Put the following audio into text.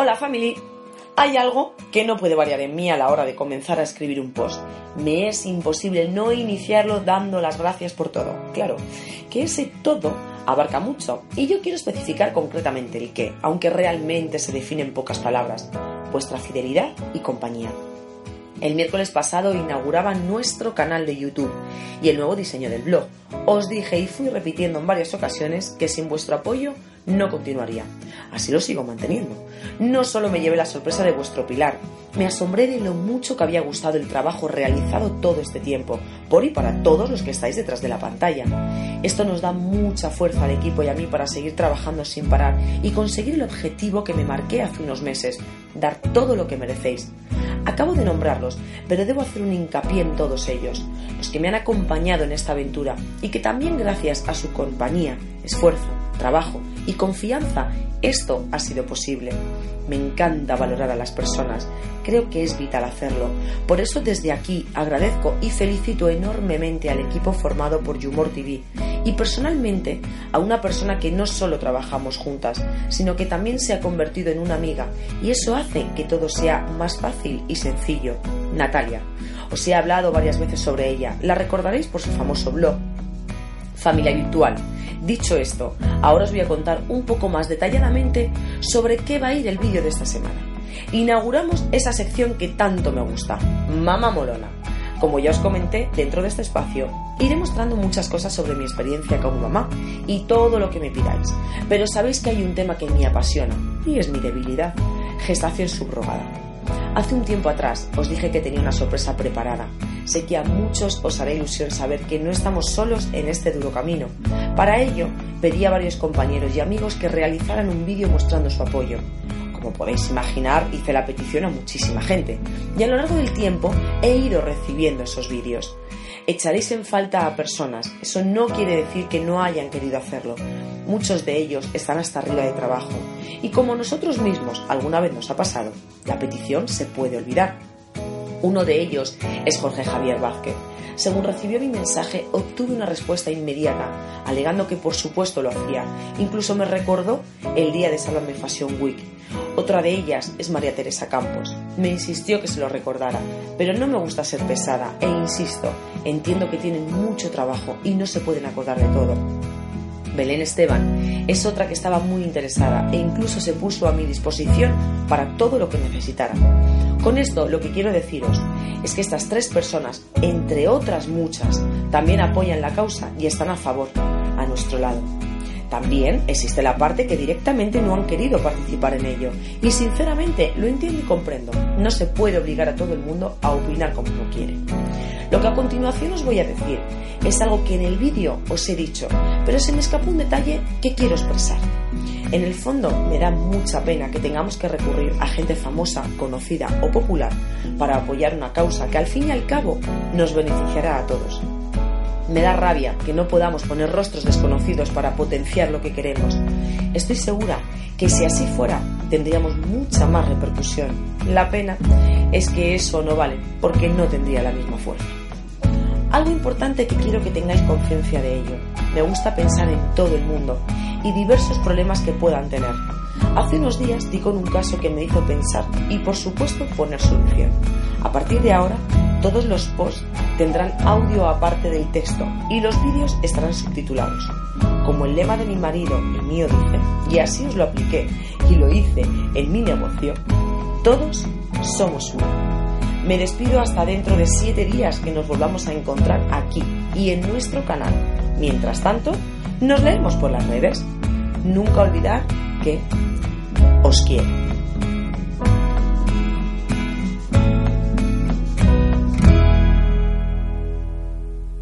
Hola family. Hay algo que no puede variar en mí a la hora de comenzar a escribir un post. Me es imposible no iniciarlo dando las gracias por todo. Claro, que ese todo abarca mucho y yo quiero especificar concretamente el qué, aunque realmente se define en pocas palabras. Vuestra fidelidad y compañía. El miércoles pasado inauguraba nuestro canal de YouTube y el nuevo diseño del blog. Os dije y fui repitiendo en varias ocasiones que sin vuestro apoyo no continuaría. Así lo sigo manteniendo. No solo me llevé la sorpresa de vuestro pilar, me asombré de lo mucho que había gustado el trabajo realizado todo este tiempo, por y para todos los que estáis detrás de la pantalla. Esto nos da mucha fuerza al equipo y a mí para seguir trabajando sin parar y conseguir el objetivo que me marqué hace unos meses, dar todo lo que merecéis. Acabo de nombrarlos, pero debo hacer un hincapié en todos ellos, los que me han acompañado en esta aventura y que también gracias a su compañía, esfuerzo, trabajo y confianza esto ha sido posible. Me encanta valorar a las personas, creo que es vital hacerlo. Por eso desde aquí agradezco y felicito enormemente al equipo formado por Humor TV y personalmente a una persona que no solo trabajamos juntas, sino que también se ha convertido en una amiga y eso hace que todo sea más fácil y sencillo. Natalia. Os he hablado varias veces sobre ella, la recordaréis por su famoso blog. Familia Virtual Dicho esto, ahora os voy a contar un poco más detalladamente sobre qué va a ir el vídeo de esta semana. Inauguramos esa sección que tanto me gusta, Mama Molona. Como ya os comenté, dentro de este espacio iré mostrando muchas cosas sobre mi experiencia como mamá y todo lo que me pidáis. Pero sabéis que hay un tema que me apasiona y es mi debilidad, gestación subrogada. Hace un tiempo atrás os dije que tenía una sorpresa preparada. Sé que a muchos os hará ilusión saber que no estamos solos en este duro camino. Para ello, pedí a varios compañeros y amigos que realizaran un vídeo mostrando su apoyo. Como podéis imaginar, hice la petición a muchísima gente y a lo largo del tiempo he ido recibiendo esos vídeos. Echaréis en falta a personas, eso no quiere decir que no hayan querido hacerlo. Muchos de ellos están hasta arriba de trabajo y como nosotros mismos alguna vez nos ha pasado, la petición se puede olvidar. Uno de ellos es Jorge Javier Vázquez. Según recibió mi mensaje, obtuve una respuesta inmediata, alegando que por supuesto lo hacía. Incluso me recordó el día de Sálvame Fashion Week. Otra de ellas es María Teresa Campos. Me insistió que se lo recordara, pero no me gusta ser pesada e insisto, entiendo que tienen mucho trabajo y no se pueden acordar de todo. Belén Esteban es otra que estaba muy interesada e incluso se puso a mi disposición para todo lo que necesitara. Con esto lo que quiero deciros es que estas tres personas, entre otras muchas, también apoyan la causa y están a favor, a nuestro lado. También existe la parte que directamente no han querido participar en ello. Y sinceramente lo entiendo y comprendo. No se puede obligar a todo el mundo a opinar como uno quiere. Lo que a continuación os voy a decir es algo que en el vídeo os he dicho, pero se me escapó un detalle que quiero expresar. En el fondo me da mucha pena que tengamos que recurrir a gente famosa, conocida o popular para apoyar una causa que al fin y al cabo nos beneficiará a todos. Me da rabia que no podamos poner rostros desconocidos para potenciar lo que queremos. Estoy segura que si así fuera tendríamos mucha más repercusión. La pena es que eso no vale porque no tendría la misma fuerza. Algo importante que quiero que tengáis conciencia de ello. Me gusta pensar en todo el mundo y diversos problemas que puedan tener. Hace unos días di con un caso que me hizo pensar y por supuesto poner solución. A partir de ahora, todos los posts tendrán audio aparte del texto y los vídeos estarán subtitulados. Como el lema de mi marido, el mío dice, y así os lo apliqué y lo hice en mi negocio, todos somos uno. Me despido hasta dentro de siete días que nos volvamos a encontrar aquí y en nuestro canal. Mientras tanto, nos leemos por las redes. Nunca olvidar que os quiero.